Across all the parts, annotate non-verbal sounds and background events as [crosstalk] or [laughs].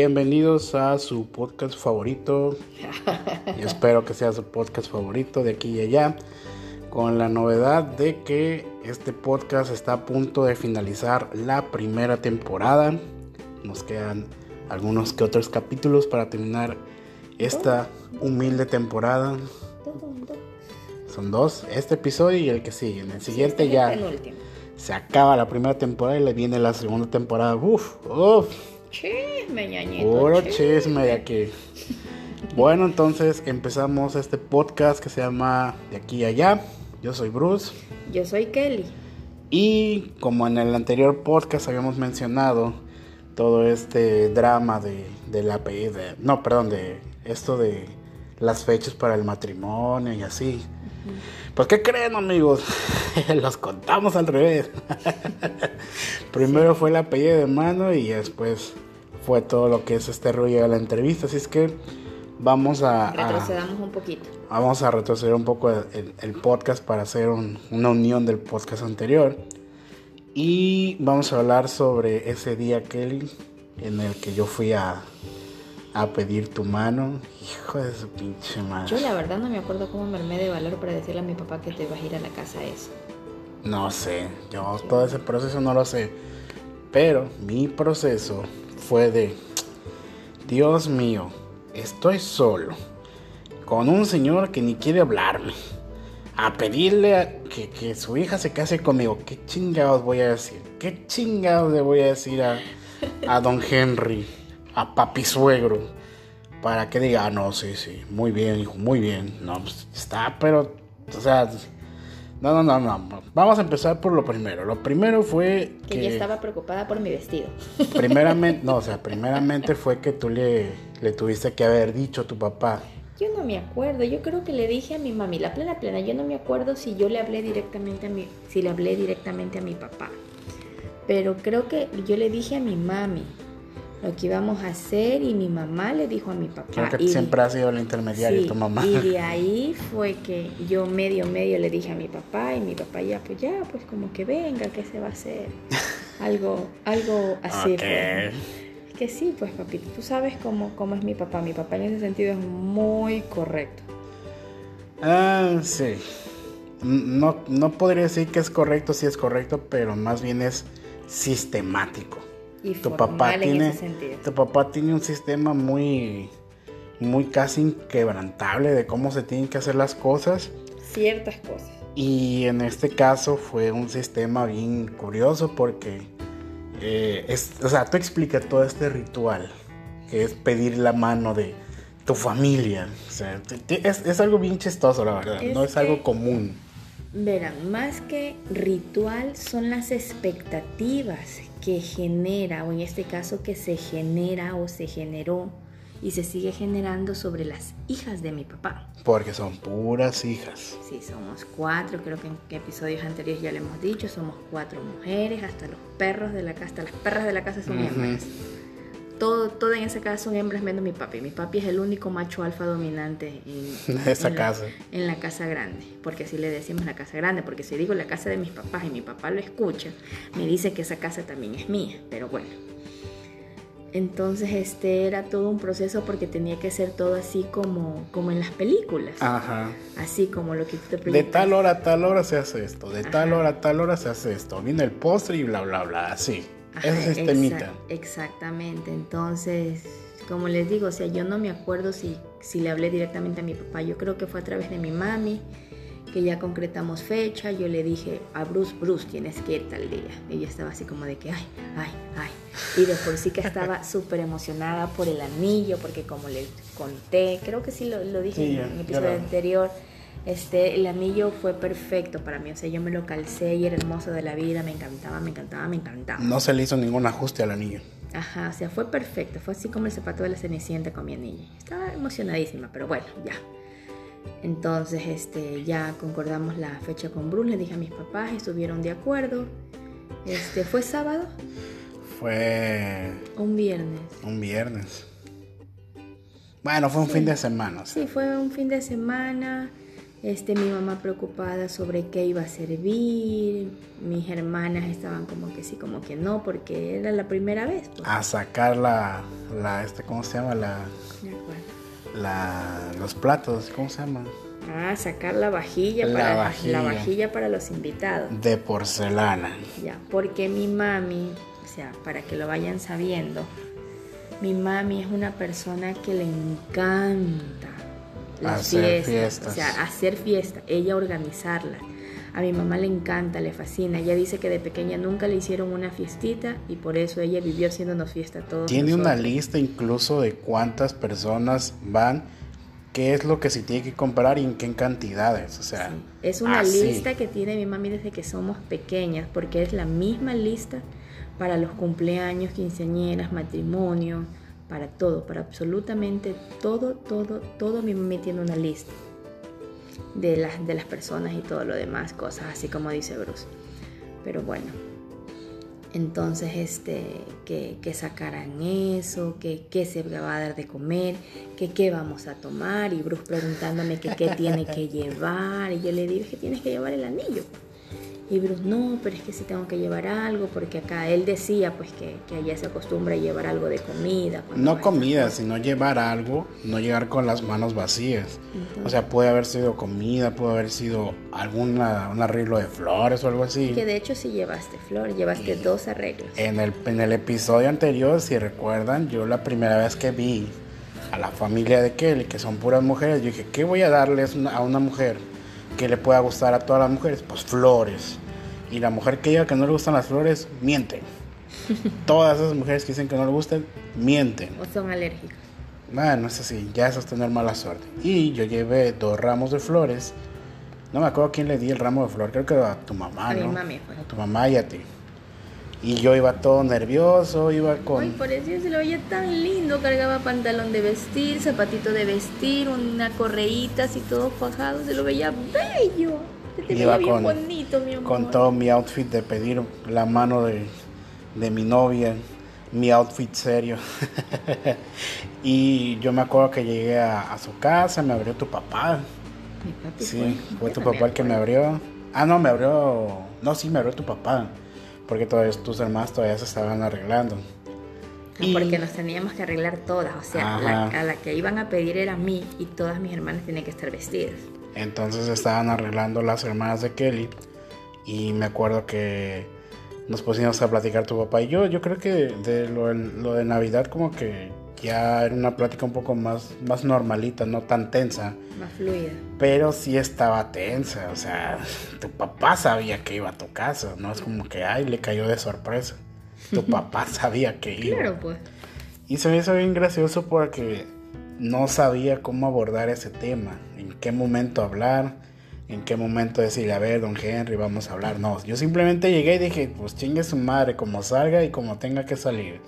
Bienvenidos a su podcast favorito. Y espero que sea su podcast favorito de aquí y allá. Con la novedad de que este podcast está a punto de finalizar la primera temporada. Nos quedan algunos que otros capítulos para terminar esta humilde temporada. Son dos, este episodio y el que sigue. En el siguiente este ya se acaba la primera temporada y le viene la segunda temporada. Uf, uf. Chisme, ñañito. Puro chisme de aquí. Bueno, entonces empezamos este podcast que se llama De aquí y allá. Yo soy Bruce. Yo soy Kelly. Y como en el anterior podcast habíamos mencionado todo este drama de, de la de, no, perdón, de esto de las fechas para el matrimonio y así. Pues ¿qué creen amigos? [laughs] Los contamos al revés. [laughs] Primero fue la apellido de mano y después fue todo lo que es este rollo de la entrevista. Así es que vamos a... Retrocedamos un poquito. Vamos a retroceder un poco el, el podcast para hacer una unión del podcast anterior. Y vamos a hablar sobre ese día, Kelly, en el que yo fui a, a pedir tu mano. Hijo de su pinche madre. Yo la verdad no me acuerdo cómo me armé de valor para decirle a mi papá que te vas a ir a la casa eso. No sé, yo todo ese proceso no lo sé. Pero mi proceso fue de, Dios mío, estoy solo, con un señor que ni quiere hablarme, a pedirle que, que, su hija se case conmigo. ¿Qué chingados voy a decir? ¿Qué chingados le voy a decir a, a don Henry, a papi suegro? Para que diga, ah, no, sí, sí, muy bien, hijo, muy bien. No, pues está, pero, o sea, no, no, no, no. Vamos a empezar por lo primero. Lo primero fue que, que... yo estaba preocupada por mi vestido. Primeramente, no, o sea, [laughs] primeramente fue que tú le, le tuviste que haber dicho a tu papá. Yo no me acuerdo, yo creo que le dije a mi mami, la plena plena, yo no me acuerdo si yo le hablé directamente a mi, si le hablé directamente a mi papá. Pero creo que yo le dije a mi mami lo que íbamos a hacer y mi mamá le dijo a mi papá. Creo que y, siempre ha sido la intermediaria sí, tu mamá. Y de [laughs] ahí fue que yo medio medio le dije a mi papá y mi papá ya pues ya pues como que venga, ¿qué se va a hacer? [laughs] Algo, algo así. Okay. Pues. Que sí, pues papito, tú sabes cómo, cómo es mi papá. Mi papá en ese sentido es muy correcto. Ah, sí. No, no podría decir que es correcto, sí es correcto, pero más bien es sistemático. Y tu papá en tiene ese sentido. tu papá tiene un sistema muy muy casi inquebrantable de cómo se tienen que hacer las cosas. Ciertas cosas. Y en este caso fue un sistema bien curioso porque eh, es, o sea tú explicas todo este ritual que es pedir la mano de tu familia. O sea, es, es algo bien chistoso la verdad Es no es algo común Verán, más que ritual son las expectativas que genera, o en este caso que se genera o se generó y se sigue generando sobre las hijas de mi papá. porque son puras hijas Sí, somos cuatro, creo que en episodios anteriores ya lo hemos dicho, somos cuatro mujeres, hasta los perros de la casa, hasta las perras de la casa son hembras. Todo, todo en esa casa son hembras menos mi papi. Mi papi es el único macho alfa dominante en, [laughs] esa en la- casa. en la casa grande, porque así le decimos la casa grande, porque si digo la casa de mis papás y mi papá lo escucha, me dice que esa casa también es mía, pero bueno. Entonces este era todo un proceso porque tenía que ser todo así como, como en las películas, ajá así como lo que tú te De tal hora a tal hora se hace esto, de tal hora a tal hora se hace esto. Viene el postre y bla, bla, bla, así. Ajá, Ese exa- exactamente, entonces, como les digo, o sea, yo no me acuerdo si, si le hablé directamente a mi papá, yo creo que fue a través de mi mami, que ya concretamos fecha, yo le dije a Bruce, Bruce, tienes que ir tal día. Y ella estaba así como de que, ay, ay, ay. Y de por sí que estaba [laughs] súper emocionada por el anillo, porque como le conté, creo que sí lo, lo dije Sí, en el episodio anterior, Este, el anillo fue perfecto para mí, o sea, yo me lo calcé y era hermoso de la vida, me encantaba, me encantaba, me encantaba. No se le hizo ningún ajuste al anillo. Ajá, o sea, fue perfecto, fue así como el zapato de la Cenicienta con mi anillo. Estaba emocionadísima, pero bueno, ya. Entonces, este, ya concordamos la fecha con Bruce, le dije a mis papás, estuvieron de acuerdo. Este, ¿fue sábado? Fue Un viernes. un viernes. Bueno, fue un fin de semana. o sea. Sí, fue un fin de semana. Este, mi mamá preocupada sobre qué iba a servir. Mis hermanas estaban como que sí, como que no, porque era la primera vez. pues. A sacar la, la este, ¿cómo se llama? La, los platos, ¿cómo se llama? Ah, sacar la vajilla, La para, vajilla. la vajilla para los invitados. De porcelana. Ya, porque mi mami, o sea, para que lo vayan sabiendo, mi mami es una persona que le encanta las Hacer fiestas, fiestas. o sea, hacer fiesta, ella organizarla. A mi mamá le encanta, le fascina. Ella dice que de pequeña nunca le hicieron una fiestita y por eso ella vivió haciéndonos fiesta todos. Tiene una lista incluso de cuántas personas van, qué es lo que se tiene que comprar y en qué cantidades. O sea, Sí. Es una así. lista que tiene mi mami desde que somos pequeñas, porque es la misma lista para los cumpleaños, quinceañeras, matrimonio, para todo, para absolutamente todo, todo, todo mi mami tiene una lista de las, de las personas y todo lo demás, cosas así como dice Bruce. Pero bueno, entonces este, que, que sacaran eso, que qué se va a dar de comer, que qué vamos a tomar, y Bruce preguntándome que qué tiene que [laughs] llevar, y yo le digo "Es que tienes que llevar el anillo. Y Bruce, no, pero es que sí tengo que llevar algo, porque acá él decía pues que, que allá se acostumbra a llevar algo de comida. No comida, sino llevar algo, no llegar con las manos vacías. O sea, puede haber sido comida, puede haber sido alguna, un arreglo de flores o algo así. Que de hecho sí llevaste flor, llevaste dos arreglos. En el, en el episodio anterior, si recuerdan, yo la primera vez que vi a la familia de Kelly, que son puras mujeres, yo dije, ¿qué voy a darles a una mujer que le pueda gustar a todas las mujeres? Pues flores. Y la mujer que diga que no le gustan las flores, mienten. [laughs] Todas esas mujeres que dicen que no le gustan, mienten. O son alérgicos. Bueno, eso sí, ya eso es tener mala suerte. Y yo llevé dos ramos de flores. No me acuerdo a quién le di el ramo de flor, creo que a tu mamá, A mi ¿no? mami fue. A tu mamá y a ti. Y yo iba todo nervioso, iba con... Ay, por eso se lo veía tan lindo. Cargaba pantalón de vestir, zapatito de vestir, una correíta así todo fajado. Se lo veía bello. Se te Iba veía bien con- bonito, mi amor. con todo mi outfit de pedir la mano de, de mi novia, mi outfit serio. [laughs] y yo me acuerdo que llegué a, a su casa, me abrió tu papá. Mi papi Sí, fue tu papá el que me abrió. Ah, no, me abrió. No, sí, me abrió tu papá. Porque todavía tus hermanas todavía se estaban arreglando. Ah, Porque nos teníamos que arreglar todas. O sea, la- a la que iban a pedir era a mí y todas mis hermanas tenían que estar vestidas. Entonces estaban arreglando las hermanas de Kelly. Y me acuerdo que nos pusimos a platicar tu papá y yo. Yo creo que de lo, lo de Navidad como que ya era una plática un poco más, más normalita, no tan tensa. Más fluida. Pero sí estaba tensa. O sea, tu papá sabía que iba a tu casa. No es como que, ay, le cayó de sorpresa. Tu [laughs] papá sabía que iba. Claro, pues. Y se me hizo bien gracioso porque no sabía cómo abordar ese tema, en qué momento hablar, en qué momento decirle, a ver, don Henry, vamos a hablar. No, yo simplemente llegué y dije, pues chingue su madre, como salga y como tenga que salir.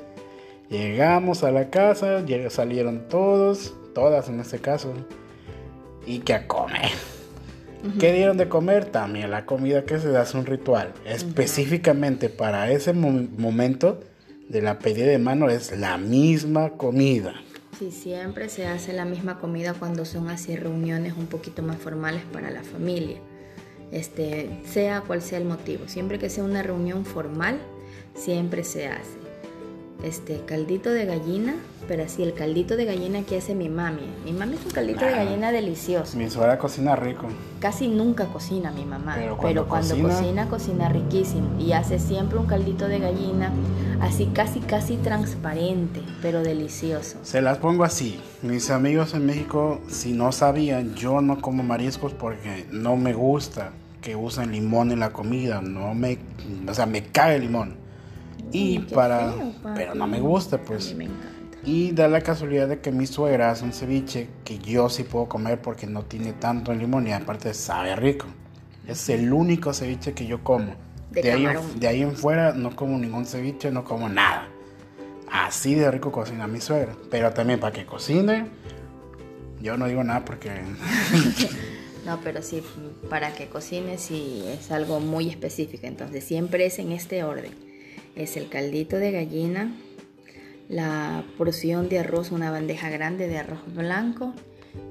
Llegamos a la casa, salieron todos, todas en este caso, y que a comer. ¿Qué dieron de comer? También la comida que se hace un ritual. Específicamente para ese mo- momento de la pedida de mano es la misma comida. Sí, siempre se hace la misma comida cuando son así reuniones un poquito más formales para la familia. Este, sea cual sea el motivo. Siempre que sea una reunión formal, siempre se hace. Este, caldito de gallina, pero así el caldito de gallina que hace mi mami. Mi mami es un caldito de gallina delicioso. Mi suegra cocina rico. Casi nunca cocina mi mamá, Pero cuando, cocina- cocina, cocina riquísimo y hace siempre un caldito de gallina así casi casi transparente, pero delicioso. Se las pongo así. Mis amigos en México, si no sabían, yo no como mariscos porque no me gusta que usen limón en la comida. No me, o sea, me cae el limón. Y qué para, feo, pero no me gusta, A pues. mí me encanta. Y da la casualidad de que mi suegra hace un ceviche que yo sí puedo comer porque no tiene tanto limón y aparte sabe rico. Es el único ceviche que yo como. De ahí, camarón. de ahí en fuera no como ningún ceviche, no como nada. Así de rico cocina mi suegra. Pero también para que cocine, yo no digo nada porque [laughs] No, pero sí, para que cocines sí es algo muy específico. Entonces siempre es en este orden. Es el caldito de gallina, la porción de arroz, una bandeja grande de arroz blanco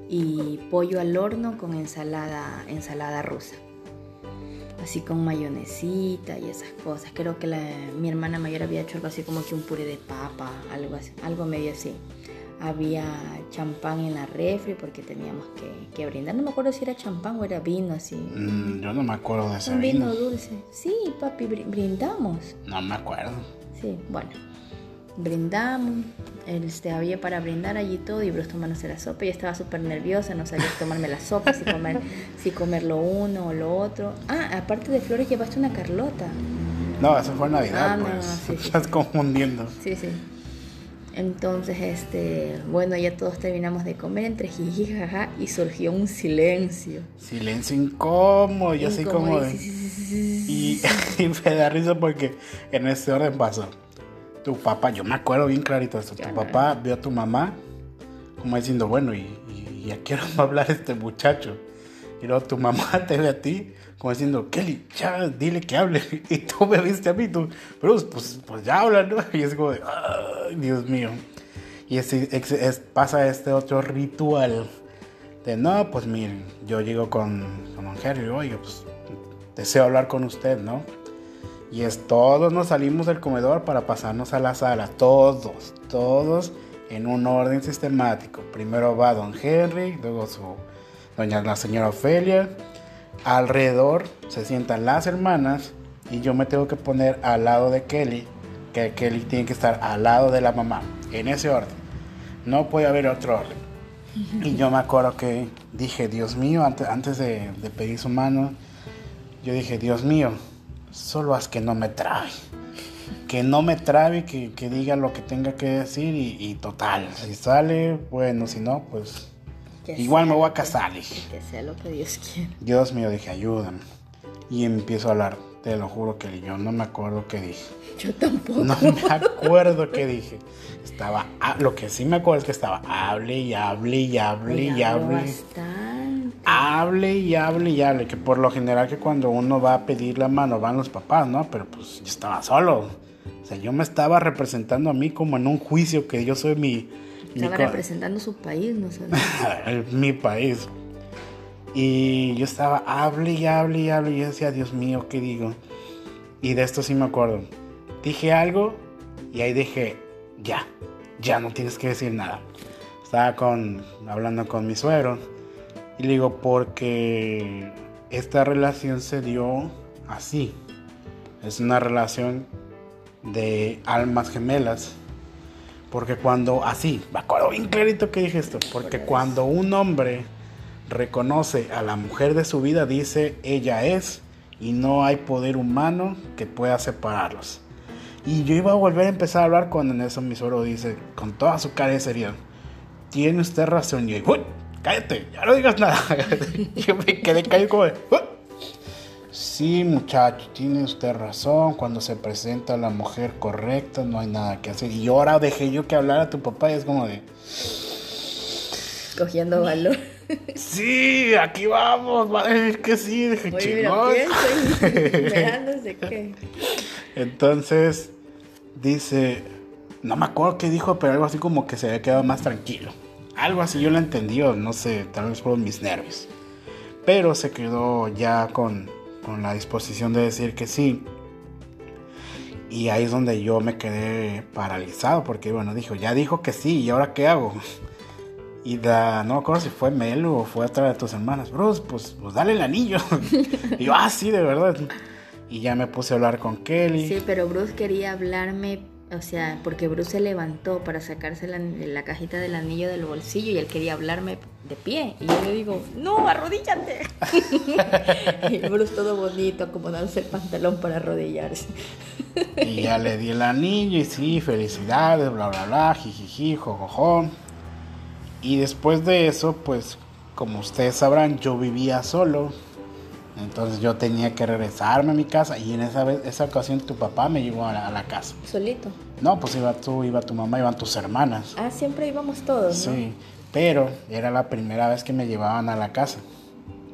y pollo al horno con ensalada, ensalada rusa. Así con mayonesita y esas cosas. Creo que la- mi hermana mayor había hecho algo así como que un puré de papa, algo algo medio así. Había champán en la refri porque teníamos que, que brindar. No me acuerdo si era champán o era vino así. mm, yo no me acuerdo de ese Un vino vino. dulce. Sí, papi, br- brindamos. No me acuerdo. Sí, bueno. Brindamos. Este, había para brindar allí todo y Bruce tomándose la sopa. Yo estaba súper nerviosa, no sabía si tomarme la sopa, si comer, si comer lo uno o lo otro. Ah, aparte de flores llevaste una carlota. No, eso fue Navidad, Ah, pues. no, sí, sí. [laughs] Estás confundiendo. Sí, sí. Entonces, este, bueno, ya todos terminamos de comer entre jiji, jaja, y surgió un silencio. Silencio incómodo, y así Incómodo, como de... Y, [laughs] y me da risa porque en este orden pasó. Tu papá, yo me acuerdo bien clarito esto. Tu papá vio a tu mamá como diciendo, bueno, ¿y, y, y [laughs] a qué hora va a hablar este muchacho? Y luego tu mamá [laughs] te ve a ti como diciendo, Kelly, ya dile que hable. [laughs] Y tú me viste a mí, tú, pero pues, pues ya habla, ¿no? [laughs] Y es como de, Dios mío. Y es- pasa este otro ritual de, no, pues miren, yo llego con, con don Henry, oye, pues deseo hablar con usted, ¿no? Y es todos nos salimos del comedor para pasarnos a la sala, todos, todos en un orden sistemático. Primero va don Henry, luego su doña la señora Ofelia. Alrededor se sientan las hermanas y yo me tengo que poner al lado de Kelly, que Kelly tiene que estar al lado de la mamá, en ese orden. No puede haber otro orden. Y yo me acuerdo que dije, Dios mío, antes, antes de, de pedir su mano, yo dije, Dios mío, solo haz que no me trabe. Que no me trabe, que, que diga lo que tenga que decir y, y total. Si sale, bueno, si no, pues Que igual me voy a casar, dije. Que sea lo que Dios quiera. Dios mío, dije, ayúdame. Y empiezo a hablar. Te lo juro que yo no me acuerdo qué dije. Yo tampoco. No me acuerdo qué dije. Estaba, ah, lo que sí me acuerdo es que estaba, hable y hable y hable y hable. bastante. Hable y hable y hable. Que por lo general que cuando uno va a pedir la mano van los papás, ¿no? Pero pues yo estaba solo. O sea, yo me estaba representando a mí como en un juicio que yo soy mi... Estaba representando su país, no [laughs] sé. mi país. Y yo estaba, hable y hable y hable. Y yo decía, Dios mío, ¿qué digo? Y de esto sí me acuerdo. Dije algo y ahí dije, ya, ya no tienes que decir nada. Estaba con, hablando con mi suegro y le digo, porque esta relación se dio así. Es una relación de almas gemelas. Porque cuando, así, me acuerdo bien clarito que dije esto, porque cuando un hombre reconoce a la mujer de su vida, dice, ella es, y no hay poder humano que pueda separarlos. Y yo iba a volver a empezar a hablar cuando en eso mi suegro dice, con toda su cara de seriedad, tiene usted razón. Y yo, "Uy, cállate, ya no digas nada. [laughs] yo me quedé caído como de, "Uy". Sí, muchacho, tiene usted razón. Cuando se presenta la mujer correcta, no hay nada que hacer. Y ahora dejé yo que hablara a tu papá y es como de, Cogiendo valor. sí, aquí vamos, va a decir que sí. Dije, chingón. [laughs] qué. Entonces, dice, no me acuerdo qué dijo, pero algo así como que se había quedado más tranquilo. Algo así yo lo entendí, o no sé, tal vez por mis nervios. Pero se quedó ya con, con la disposición de decir que sí. Y ahí es donde yo me quedé paralizado, porque bueno, dijo, ya dijo que sí, ¿y ahora qué hago? [laughs] Y da, no me acuerdo si fue Melu o fue otra de tus hermanas, Bruce, pues, pues dale el anillo. [laughs] y yo, ah, sí, de verdad. Y ya me puse a hablar con Kelly. Sí, pero Bruce quería hablarme O sea, porque Bruce se levantó para sacarse la, cajita del anillo del bolsillo y él quería hablarme de pie. Y yo le digo, no, arrodíllate. [laughs] y Bruce todo bonito, acomodándose el pantalón para arrodillarse. y ya le di el anillo y sí, felicidades, bla, bla, bla, jijiji, jojojo. Y después de eso, pues, como ustedes sabrán, yo vivía solo. Entonces yo tenía que regresarme a mi casa y en esa, vez, esa ocasión tu papá me llevó a la, a la casa. ¿Solito? No, pues iba tú, iba tu mamá, iban tus hermanas. Ah, siempre íbamos todos, ¿no? Sí, pero era la primera vez que me llevaban a la casa.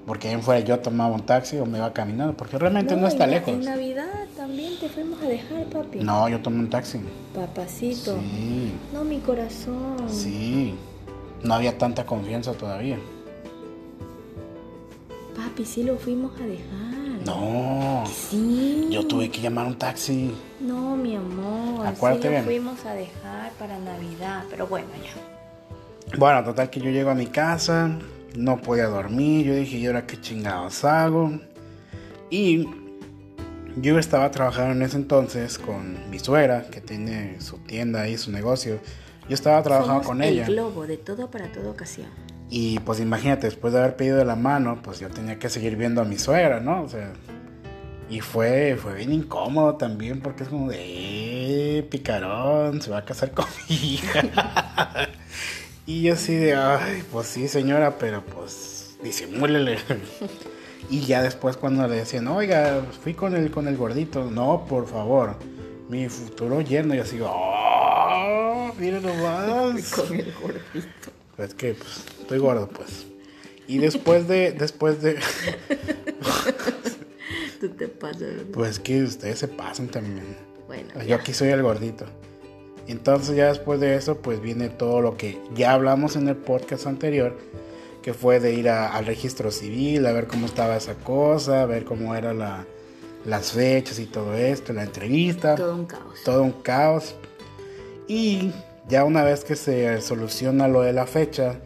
Porque ahí fuera yo tomaba un taxi o me iba caminando, porque realmente no, está en, lejos. En Navidad también te fuimos a dejar, papi. No, yo tomé un taxi. Papacito. Sí, No, mi corazón. sí. No había tanta confianza todavía. Papi, sí lo fuimos a dejar. No, Sí. yo tuve que llamar un taxi. No, mi amor. Acuérdate sí lo fuimos a dejar para Navidad. Pero bueno, ya. Bueno, total que yo llego a mi casa, no podía dormir, yo dije, ¿y ahora qué chingados hago? Y yo estaba trabajando en ese entonces con mi suegra, que tiene su tienda ahí, su negocio. Yo estaba trabajando Somos con el ella. globo, de todo para toda ocasión. Y pues imagínate, después de haber pedido la mano, pues yo tenía que seguir viendo a mi suegra, ¿no? O sea, y fue, fue bien incómodo también porque es como de, eh, picarón, se va a casar con mi hija. [laughs] y yo así de, ay, pues sí señora, pero pues disimúlele. [laughs] y ya después cuando le decían, oiga, fui con el, con el gordito, no, por favor, mi futuro yerno, y así, oh, mira nomás. [laughs] Con el gordito. Es que pues, estoy gordo, pues. Y después de, después de, [laughs] Tú te pasas. pues que ustedes se pasan también. Bueno, Yo ya. aquí soy el gordito. Entonces ya después de eso, pues viene todo lo que ya hablamos en el podcast anterior, que fue de ir a- al registro civil, a ver cómo estaba esa cosa, a ver cómo eran la, las fechas y todo esto, la entrevista. todo un caos. todo un caos. Y ya una vez que se soluciona lo de la fecha,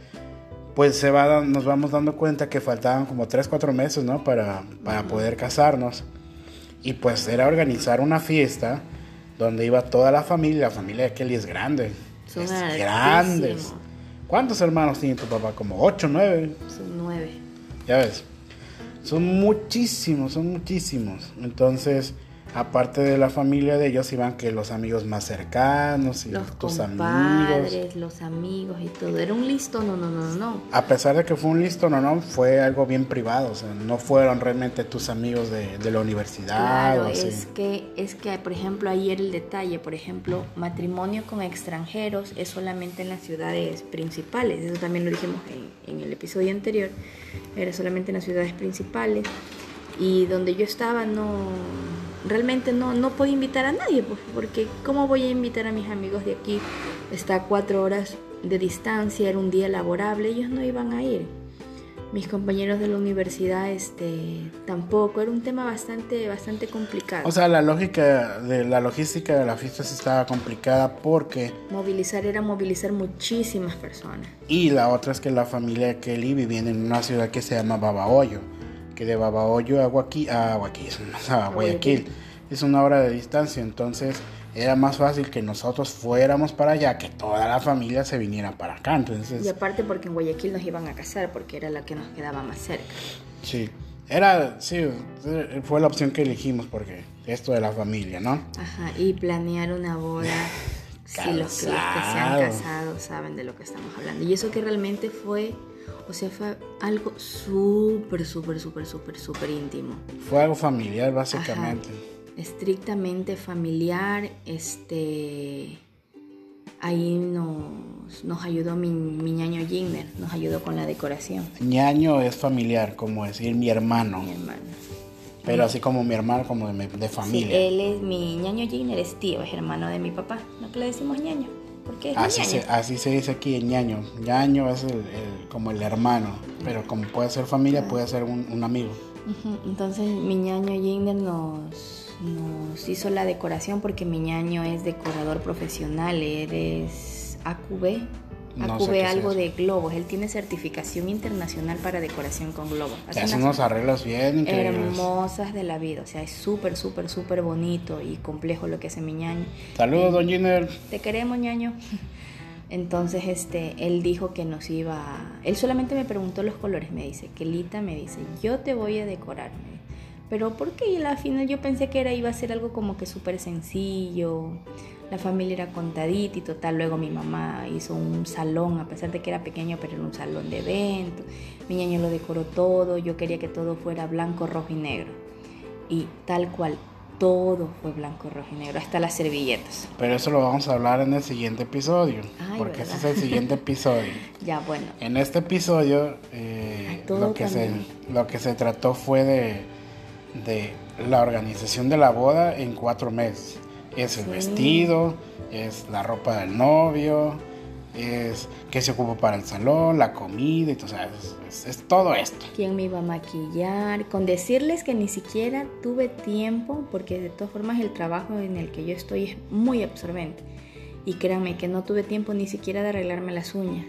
pues se va, nos vamos dando cuenta que faltaban como 3, 4 meses, ¿no? Para, para poder casarnos. Y pues era organizar una fiesta donde iba toda la familia. La familia de Kelly es grande. Son es grandes. ¿Cuántos hermanos tiene tu papá? Como 8, 9. Son nueve. Ya ves. Son muchísimos, son muchísimos. Entonces, aparte de la familia de ellos, iban que los amigos más cercanos y Los tus amigos. los amigos y todo. Era un listo, no, no, no, no. A pesar de que fue un listo, no, no, fue algo bien privado. O sea, no fueron realmente tus amigos de, de la universidad. Claro, o así. es que, es que, por ejemplo, ahí era el detalle. Por ejemplo, matrimonio con extranjeros es solamente en las ciudades principales. Eso también lo dijimos en, en el episodio anterior. Era solamente en las ciudades principales. Y donde yo estaba no... Realmente no, no podía invitar a nadie, pues, porque ¿cómo voy a invitar a mis amigos de aquí? Está a cuatro horas de distancia, era un día laborable, ellos no iban a ir. Mis compañeros de la universidad este tampoco era un tema bastante bastante complicado. O sea, la lógica de la logística de la fiesta sí estaba complicada porque movilizar era movilizar muchísimas personas. Y la otra es que la familia de Kelly vivía en una ciudad que se llama Babahoyo, que de Babahoyo a Guayaquil, a Guayaquil, a Guayaquil. Es una hora de distancia, entonces era más fácil que nosotros fuéramos para allá, que toda la familia se viniera para acá, entonces y aparte porque en Guayaquil nos iban a casar porque era la que nos quedaba más cerca. Sí, era, sí, fue la opción que elegimos porque esto de la familia, ¿no? ajá y planear una boda [laughs] si los, los que se han casado saben de lo que estamos hablando. Y eso que realmente fue o sea fue algo súper súper súper súper súper íntimo Fue algo familiar básicamente. estrictamente familiar, este ahí nos, nos ayudó mi, mi ñaño Gigner, nos ayudó con la decoración, ñaño es familiar, como decir mi hermano, mi hermano. pero así como mi hermano, como de, de Sí, familia. él es mi ñaño Gigner es tío, es hermano de mi papá, no que le decimos ñaño, porque es Así se, así se dice aquí en ñaño. ñaño es el, el- como el hermano, pero como puede ser familia, puede ser un, un amigo. Entonces mi ñaño Gigner nos, nos hizo la decoración porque mi ñaño es decorador profesional, él es AQB, No sé Acube es algo de globos. Él tiene certificación internacional para decoración con globos. Hace hace unos arreglos bien increíbles. hermosas de la vida. O sea, es súper, súper, súper bonito y complejo lo que hace mi ñaño. Saludos, don Giner. Te queremos, ñaño. [laughs] Entonces, este, él dijo que nos iba a... Él solamente me preguntó los colores, me dice, Kelita me dice, yo te voy a decorar. me dice. Pero ¿por qué? Y al final yo pensé que era, iba a ser algo como que súper sencillo. La familia era contadita y total. Luego mi mamá hizo un salón, a pesar de que era pequeño, pero era un salón de eventos. Mi ñaño lo decoró todo. Yo quería que todo fuera blanco, rojo y negro. Y tal cual, todo fue blanco, rojo y negro, hasta las servilletas. Pero eso lo vamos a hablar en el siguiente episodio. Ay, porque ese es ¿verdad? el siguiente episodio. [laughs] Ya, bueno. En este episodio eh, Ay, lo, que se, lo que se trató fue de, de la organización de la boda en cuatro meses. Es el Sí. vestido, es la ropa del novio, es qué se ocupa para el salón, la comida, y todo, o sea, es, es- es todo esto. quién me iba a maquillar, con decirles que ni siquiera tuve tiempo, porque de todas formas el trabajo en el que yo estoy es muy absorbente. Y créanme que no tuve tiempo ni siquiera de arreglarme las uñas.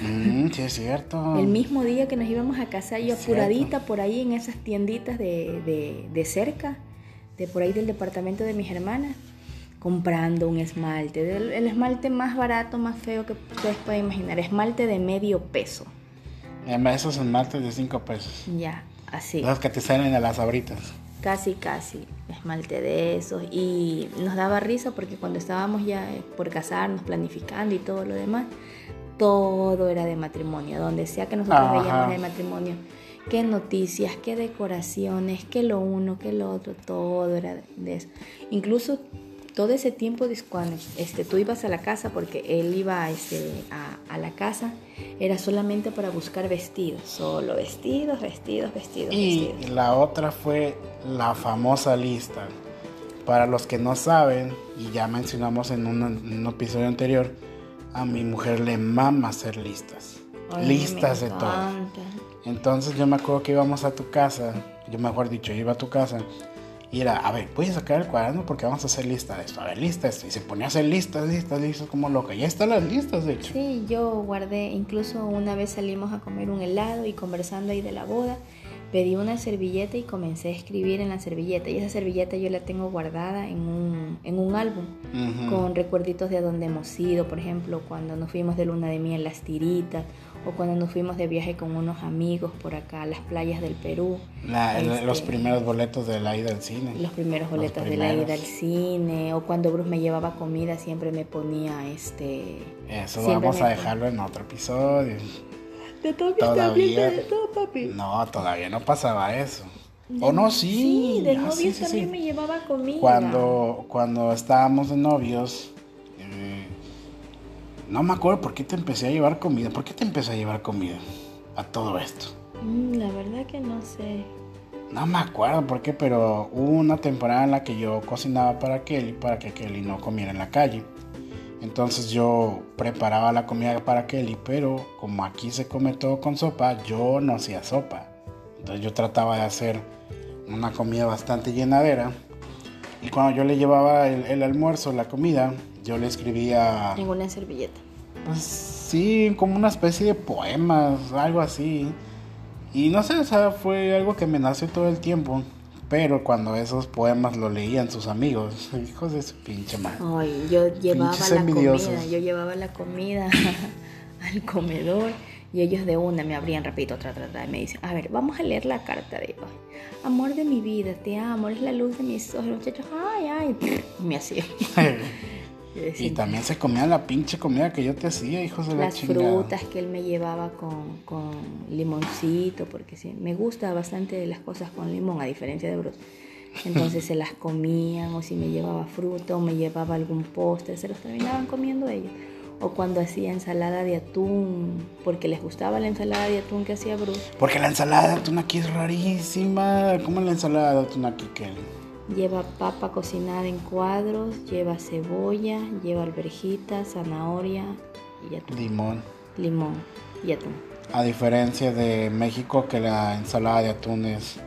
Mm, sí, es cierto. El mismo día que nos íbamos a casar, yo apuradita por ahí en esas tienditas de, de- de cerca, de por ahí del departamento de mis hermanas, comprando un esmalte. El esmalte más barato, más feo que ustedes pueden imaginar. Esmalte de medio peso. Em, Esos esmaltes de cinco pesos. Ya, así. Los que te salen de las abritas. Casi, casi, esmalte de esos. Y nos daba risa porque cuando estábamos ya por casarnos, planificando y todo lo demás, todo era de matrimonio. Donde sea que nosotros Ajá. veíamos el matrimonio, qué noticias, qué decoraciones, qué lo uno, qué lo otro, todo era de eso. Incluso todo ese tiempo de cuando este, tú ibas a la casa, porque él iba este, a, a la casa, era solamente para buscar vestidos, solo vestidos, vestidos, vestidos, Y vestidos. la otra fue la famosa lista. Para los que no saben, y ya mencionamos en un, en un episodio anterior, a mi mujer le mama hacer listas. Listas de todo. Entonces yo me acuerdo que íbamos a tu casa, yo mejor dicho, iba a tu casa y era, a ver, voy a sacar el cuaderno porque vamos a hacer lista de esto, a ver, lista de esto. Y se ponía a hacer listas, listas, listas como loca. Ya están las listas, de hecho. Sí, yo guardé, incluso una vez salimos a comer un helado y conversando ahí de la boda, pedí una servilleta y comencé a escribir en la servilleta. Y esa servilleta yo la tengo guardada en un, en un álbum Ujú. con recuerditos de dónde hemos ido, por ejemplo, cuando nos fuimos de luna de miel las tiritas o cuando nos fuimos de viaje con unos amigos por acá a las playas del Perú. La- Este, los primeros boletos de la ida al cine. los primeros Los boletos de la ida primeros. al cine o cuando Bruce me llevaba comida siempre me ponía este Eso vamos a dejarlo en otro episodio. Te Todavía. de todo, papi. No, todavía no pasaba eso. O no, sí. Sí, de Ah, novios sí, sí, también sí. me llevaba comida. Cuando, cuando estábamos de novios, eh, no me acuerdo por qué te empecé a llevar comida. ¿Por qué te empecé a llevar comida a todo esto? Mm, la verdad que no sé. No me acuerdo por qué, pero hubo una temporada en la que yo cocinaba para Kelly, para que Kelly no comiera en la calle. Entonces yo preparaba la comida para Kelly, pero como aquí se come todo con sopa, yo no hacía sopa. Entonces yo trataba de hacer una comida bastante llenadera. Y cuando yo le llevaba el, el almuerzo, la comida, yo le escribía, En una servilleta. pues sí, como una especie de poemas, algo así. Y no sé, o sea, fue algo que me nació todo el tiempo. Pero cuando esos poemas lo leían sus amigos, hijos de su pinche madre. Ay, yo llevaba Pinches la envidiosos. comida, yo llevaba la comida [laughs] al comedor y ellos de una me abrían rapidito, tra, tra, tra, y me dicen, a ver, vamos a leer la carta de hoy. Amor de mi vida, te amo, eres la luz de mis ojos, muchachos, ay, ay, [laughs] y me hacían. [laughs] Y también se comían la pinche comida que yo te hacía, hijos de la las chingada. frutas que él me llevaba con, con limoncito, porque sí, me gusta bastante las cosas con limón, a diferencia de Bruce. [laughs] Entonces se las comían, o si me llevaba fruta, o me llevaba algún postre, se los terminaban comiendo ellos. O cuando hacía ensalada de atún, porque les gustaba la ensalada de atún que hacía Bruce. Porque la ensalada de atún aquí es rarísima. ¿Cómo es la ensalada de atún aquí, Kelly? Lleva papa cocinada en cuadros, lleva cebolla, lleva alverjita, zanahoria y atún. Limón. Limón y atún. A diferencia de México, que la ensalada de atún es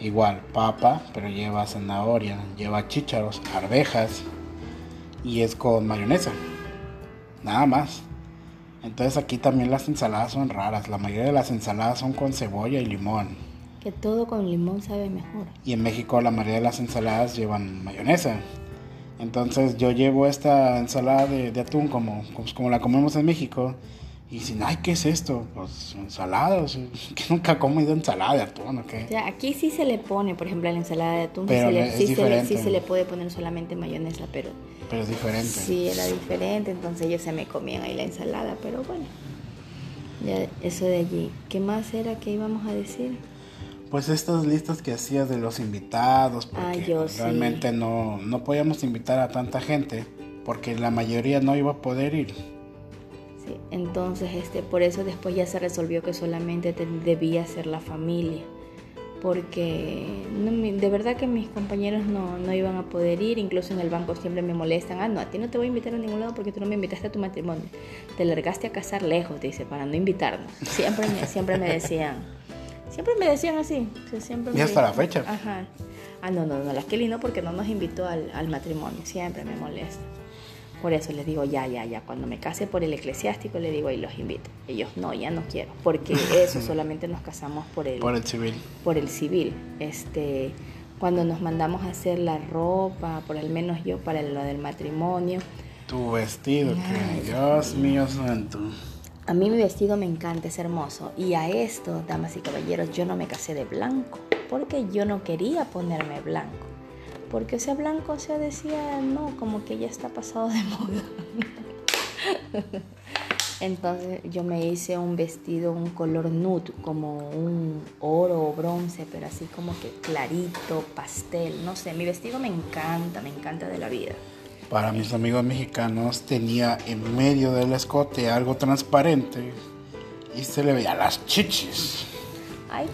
igual, papa, pero lleva zanahoria, lleva chícharos, arvejas y es con mayonesa. Nada más. Entonces aquí también las ensaladas son raras. La mayoría de las ensaladas son con cebolla y limón. Que todo con limón sabe mejor. Y en México la mayoría de las ensaladas llevan mayonesa. Entonces yo llevo esta ensalada de, atún como, pues, como la comemos en México. Y dicen, ay, ¿qué es esto? Pues ensalada, [laughs] que nunca he comido ensalada de atún, ¿o qué? aquí sí se le pone, por ejemplo, a la ensalada de atún, pero sí, se le, sí, se le, puede poner solamente mayonesa, pero... Pero es diferente. Sí, era diferente, entonces ellos se me comían ahí la ensalada, pero bueno, ya eso de allí. ¿Qué más era que íbamos a decir? Pues estas listas que hacías de los invitados, porque realmente no, no podíamos invitar a tanta gente, porque la mayoría no iba a poder ir. Sí, entonces este, por eso después ya se resolvió que solamente debía ser la familia, porque de verdad que mis compañeros no, no iban a poder ir, incluso en el banco siempre me molestan, ah, no, a ti no te voy a invitar a ningún lado porque tú no me invitaste a tu matrimonio, te largaste a casar lejos, dice, para no invitarnos. Siempre siempre me decían. Siempre me decían así. siempre y hasta la fecha. Ajá. Ah, no, no, no, la Kelly no, porque no nos invitó al, al, matrimonio. Siempre me molesta. Por eso les digo, ya, ya, ya. Cuando me case por el eclesiástico, le digo, ahí los invito. Ellos, no, ya no quiero. Porque [laughs] eso solamente nos casamos por el... Por el civil. Por el civil. Este, cuando nos mandamos a hacer la ropa, por al menos yo, para lo del matrimonio. Tu vestido, que Dios mío santo. A mí mi vestido me encanta, es hermoso. Y a esto, damas y caballeros, yo no me casé de blanco, porque yo no quería ponerme blanco. Porque ese blanco, o sea, decía, no, como que ya está pasado de [laughs] moda. Entonces yo me hice un vestido, un color nude, como un oro o bronce, pero así como que clarito, pastel, no sé, mi vestido me encanta, me encanta de la vida para mis amigos mexicanos tenía en medio del escote algo transparente y se le veía las chichis. Ay,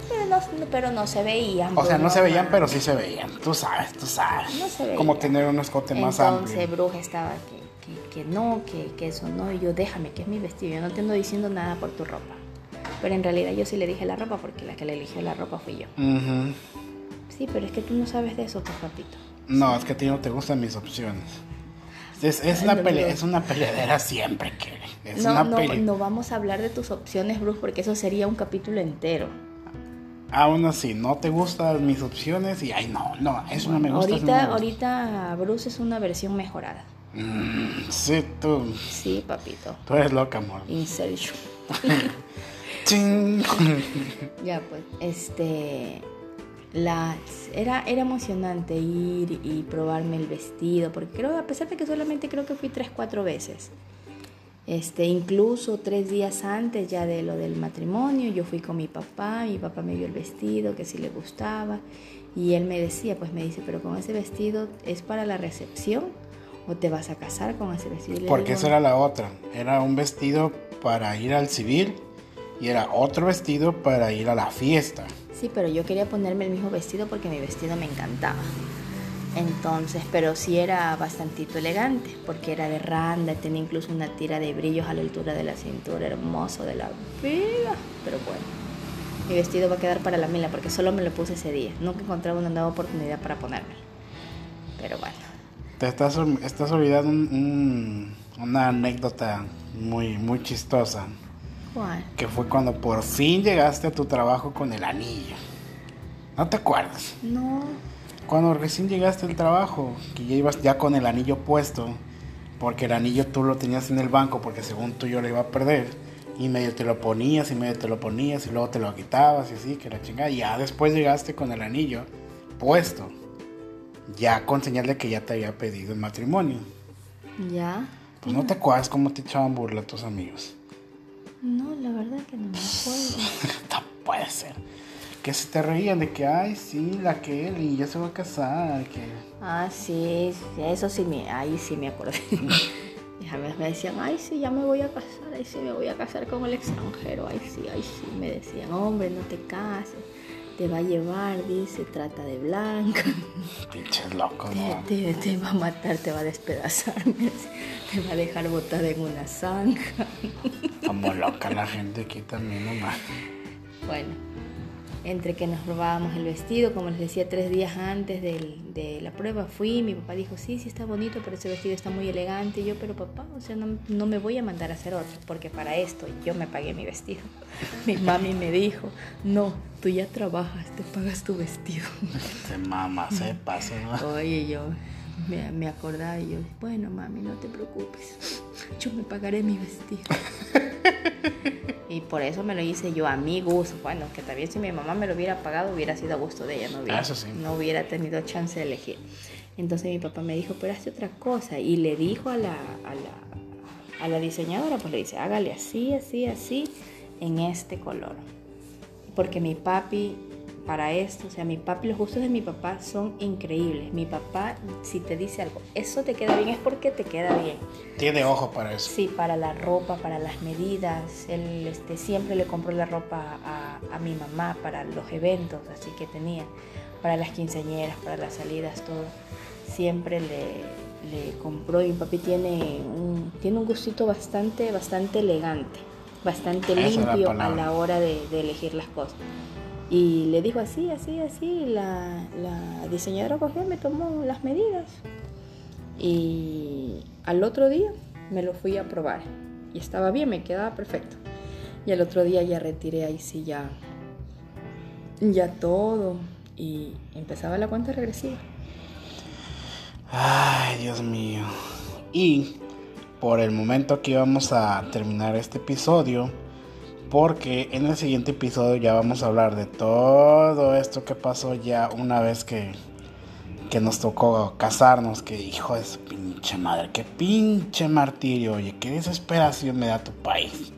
pero no, se veían. O sea, no se veían, pero sí se veían. Tú sabes, tú sabes. No se veían. Como tener un escote más amplio. Entonces Bruja estaba que, que, no, que, que, eso no. Y yo, déjame, que es mi vestido. Yo no te ando diciendo nada por tu ropa. Pero en realidad yo sí le dije la ropa porque la que le eligió la ropa fui yo. Sí, pero es que tú no sabes de eso, pues, papito. No, es que a ti no te gustan mis opciones. Es, es, una es una peleadera siempre, que no, no, no vamos a hablar de tus opciones, Bruce, porque eso sería un capítulo entero. Aún así, no te gustan mis opciones y ay no, no, eso no me gusta. Ahorita, ahorita Bruce es una versión mejorada. Mm, sí, tú. Sí, papito. Tú eres loca, amor. Insertion. [laughs] [laughs] ya pues, este las era, era emocionante ir y probarme el vestido, porque creo, a pesar de que solamente creo que fui tres, cuatro veces, este, incluso tres días antes ya de lo del matrimonio, yo fui con mi papá, mi papá me vio el vestido, que si le gustaba, y él me decía, pues me dice, pero con ese vestido es para la recepción o te vas a casar con ese vestido. Porque esa era la otra, era un vestido para ir al civil y era otro vestido para ir a la fiesta. Sí, pero yo quería ponerme el mismo vestido porque mi vestido me encantaba. Entonces, pero sí era bastantito elegante, porque era de randa, tenía incluso una tira de brillos a la altura de la cintura, hermoso de la vida. Pero bueno, mi vestido va a quedar para la mila porque solo me lo puse ese día. Nunca encontraba una nueva oportunidad para ponerme. Pero bueno. Te estás, olvidando una anécdota muy, muy chistosa. Que fue cuando por fin llegaste a tu trabajo con el anillo. ¿No te acuerdas? No. Cuando recién llegaste al trabajo, que ya ibas ya con el anillo puesto, porque el anillo tú lo tenías en el banco, porque según tú yo lo iba a perder, y medio te lo ponías, y medio te lo ponías, y luego te lo quitabas, y así, que la chingada. Y ya después llegaste con el anillo puesto, ya con señal de que ya te había pedido el matrimonio. Ya. Pues no te acuerdas cómo te echaban burla tus amigos. No, la verdad que no me acuerdo. [laughs] no puede ser. Que se te reían de que, ay, sí, la Kelly ya se va a casar. Que... Ah, sí, eso sí, me, ahí sí me acuerdo. [laughs] me decían, ay, sí, ya me voy a casar, ay, sí, me voy a casar con el extranjero, ay, sí, ay, sí. Me decían, hombre, no te cases, te va a llevar, dice, trata de blanca. [laughs] Pinches loco, ¿no? Te, te, va a matar, te va a despedazar, te va a dejar botada en una zanja. Como loca la gente aquí también nomás. Bueno, entre que nos robábamos el vestido, como les decía, tres días antes de la prueba fui, mi papá dijo, sí, sí está bonito, pero ese vestido está muy elegante. Y yo, pero papá, o sea, no, no me voy a mandar a hacer otro, porque para esto yo me pagué mi vestido. [laughs] mi mami me dijo, no, tú ya trabajas, te pagas tu vestido. [laughs] Se mama, se pasa, ¿no? Oye, yo me, me acordaba y yo, bueno, mami, no te preocupes, yo me pagaré mi vestido. [laughs] Y por eso me lo hice yo a mi gusto. Bueno, que también si mi mamá me lo hubiera pagado hubiera sido a gusto de ella, no hubiera, no hubiera tenido chance de elegir. Entonces mi papá me dijo, pero hazte otra cosa. Y le dijo a la, a la, a la diseñadora, pues le dice, hágale así, así, así, en este color. Porque mi papi para esto. O sea, mi papi, los gustos de mi papá son increíbles. Mi papá, si te dice algo, eso te queda bien, es porque te queda bien. Tiene ojo para eso. Sí, para la ropa, para las medidas. Él este, siempre le compró la ropa a, a mi mamá para los eventos, así que tenía, para las quinceañeras, para las salidas, todo. Siempre le, le compró y mi papi tiene un, tiene un gustito bastante, bastante elegante, bastante limpio a la hora de, de elegir las cosas. Y le dijo así, así, así. La, diseñadora cogió, me tomó las medidas. Y al otro día me lo fui a probar. Y estaba bien, me quedaba perfecto. Y al otro día ya retiré ahí sí ya, ya todo. Y empezaba la cuenta regresiva. Ay, Dios mío. Y por el momento aquí vamos a terminar este episodio porque en el siguiente episodio ya vamos a hablar de todo esto que pasó ya una vez que, que nos tocó casarnos, que hijo de su pinche madre, qué pinche martirio, oye, qué desesperación me da tu país.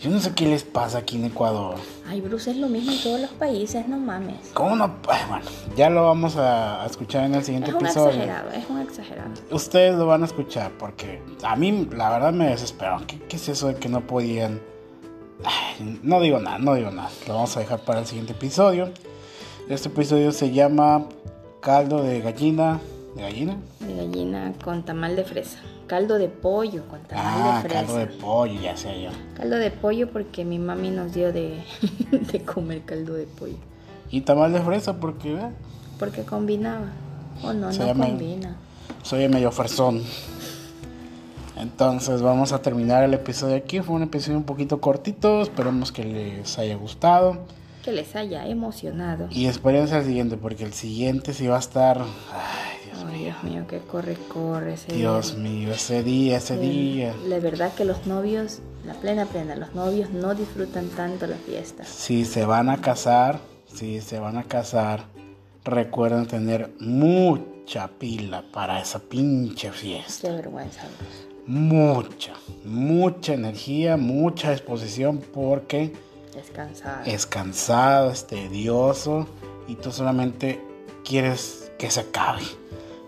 Yo no sé qué les pasa aquí en Ecuador. Ay, Bruce, es lo mismo en todos los países, no mames. ¿Cómo no? Bueno, ya lo vamos a, escuchar en el siguiente es un episodio. Exagerado, es un exagerado. Ustedes lo van a escuchar porque a mí la verdad me desesperó. ¿Qué, qué es eso de que no podían no digo nada, no digo nada. Lo vamos a dejar para el siguiente episodio. Este episodio se llama caldo de gallina. ¿De gallina? De gallina con tamal de fresa. Caldo de pollo con tamal ah, de fresa. caldo de pollo, ya sé yo. Caldo de pollo porque mi mami nos dio de, [laughs] de comer caldo de pollo. ¿Y tamal de fresa porque qué? Porque combinaba. O oh, no, no combina. Soy medio fresón. Entonces vamos a terminar el episodio aquí. Fue un episodio un poquito cortito. Esperemos que les haya gustado. Que les haya emocionado. Y espérense al siguiente, porque el siguiente sí va a estar. Ay, Dios mío. Dios mío, que corre, corre ese Dios mío, ese día, ese día. La verdad que los novios, la plena plena, los novios no disfrutan tanto la fiesta. Si se van a casar, si se van a casar, recuerden tener mucha pila para esa pinche fiesta. Qué vergüenza mucha, mucha energía, mucha exposición porque es cansado. Es cansado, es tedioso y tú solamente quieres que se acabe.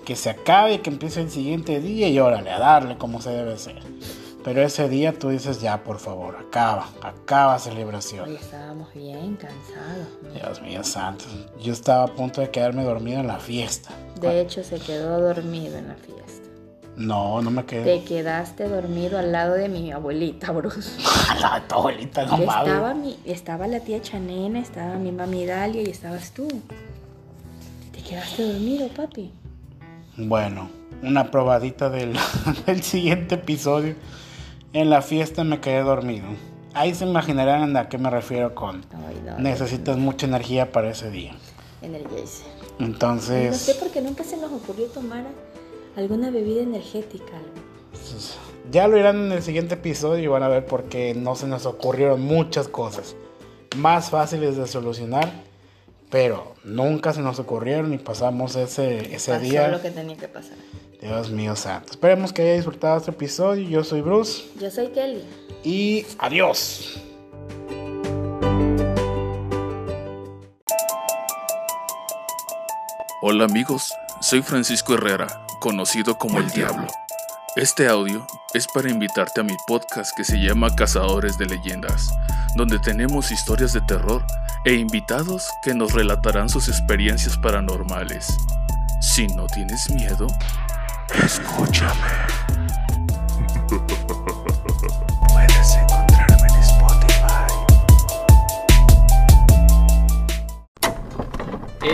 Que se acabe, que empiece el siguiente día y órale, a darle como se debe ser. Pero ese día tú dices, ya, por favor, acaba, acaba celebración. Hoy estábamos bien cansados. Dios mío santo. Yo estaba a punto de quedarme dormido en la fiesta. De hecho, se quedó dormido en la fiesta. No, no me quedé. Te quedaste dormido al lado de mi abuelita, Bruce. [laughs] al lado de tu abuelita, no mames. Estaba, mi, estaba la tía Chanena, estaba mi mami Dalia y estabas tú. Te quedaste dormido, papi. Bueno, una probadita del, [laughs] del siguiente episodio. En la fiesta me quedé dormido. Ahí se imaginarán a qué me refiero con necesitas mucha energía para ese día. Energía. Entonces. No sé por qué nunca se nos ocurrió tomar alguna bebida energética. Ya lo irán en el siguiente episodio y van a ver por qué no se nos ocurrieron muchas cosas más fáciles de solucionar, pero nunca se nos ocurrieron y pasamos ese, ese Pasó día. lo que tenía que pasar. Dios mío santo. Esperemos que haya disfrutado este episodio. Yo soy Bruce. Yo soy Kelly. Y adiós. Hola amigos, soy Francisco Herrera conocido como El Diablo. Este audio es para invitarte a mi podcast que se llama Cazadores de Leyendas, donde tenemos historias de terror e invitados que nos relatarán sus experiencias paranormales. Si no tienes miedo, escúchame.